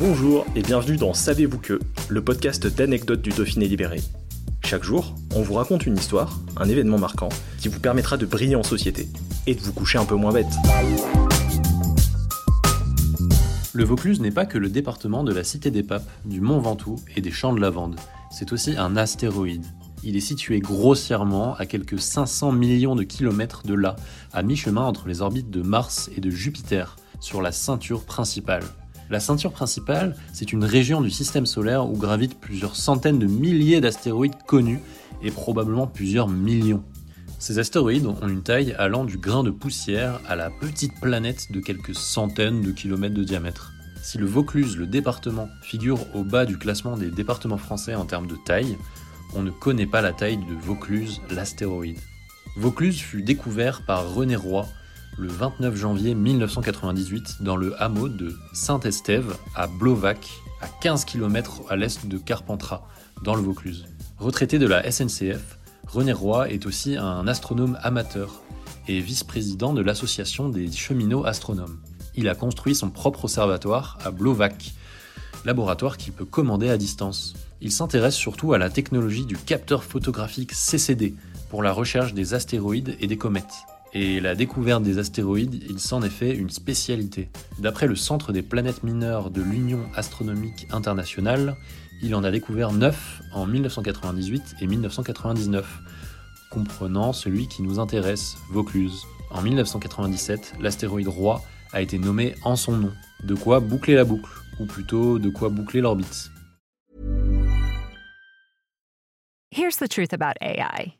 Bonjour et bienvenue dans Savez-vous que, le podcast d'anecdotes du Dauphiné libéré. Chaque jour, on vous raconte une histoire, un événement marquant, qui vous permettra de briller en société et de vous coucher un peu moins bête. Le Vaucluse n'est pas que le département de la Cité des Papes, du Mont Ventoux et des Champs de Lavande. C'est aussi un astéroïde. Il est situé grossièrement à quelques 500 millions de kilomètres de là, à mi-chemin entre les orbites de Mars et de Jupiter, sur la ceinture principale. La ceinture principale, c'est une région du système solaire où gravitent plusieurs centaines de milliers d'astéroïdes connus et probablement plusieurs millions. Ces astéroïdes ont une taille allant du grain de poussière à la petite planète de quelques centaines de kilomètres de diamètre. Si le Vaucluse, le département, figure au bas du classement des départements français en termes de taille, on ne connaît pas la taille de Vaucluse, l'astéroïde. Vaucluse fut découvert par René Roy le 29 janvier 1998 dans le hameau de Saint-Estève à Blovac, à 15 km à l'est de Carpentras, dans le Vaucluse. Retraité de la SNCF, René Roy est aussi un astronome amateur et vice-président de l'association des cheminots astronomes. Il a construit son propre observatoire à Blovac, laboratoire qu'il peut commander à distance. Il s'intéresse surtout à la technologie du capteur photographique CCD pour la recherche des astéroïdes et des comètes. Et la découverte des astéroïdes, il s'en est fait une spécialité. D'après le Centre des planètes mineures de l'Union astronomique internationale, il en a découvert 9 en 1998 et 1999, comprenant celui qui nous intéresse, Vaucluse. En 1997, l'astéroïde Roi a été nommé en son nom. De quoi boucler la boucle, ou plutôt de quoi boucler l'orbite. Here's the truth about AI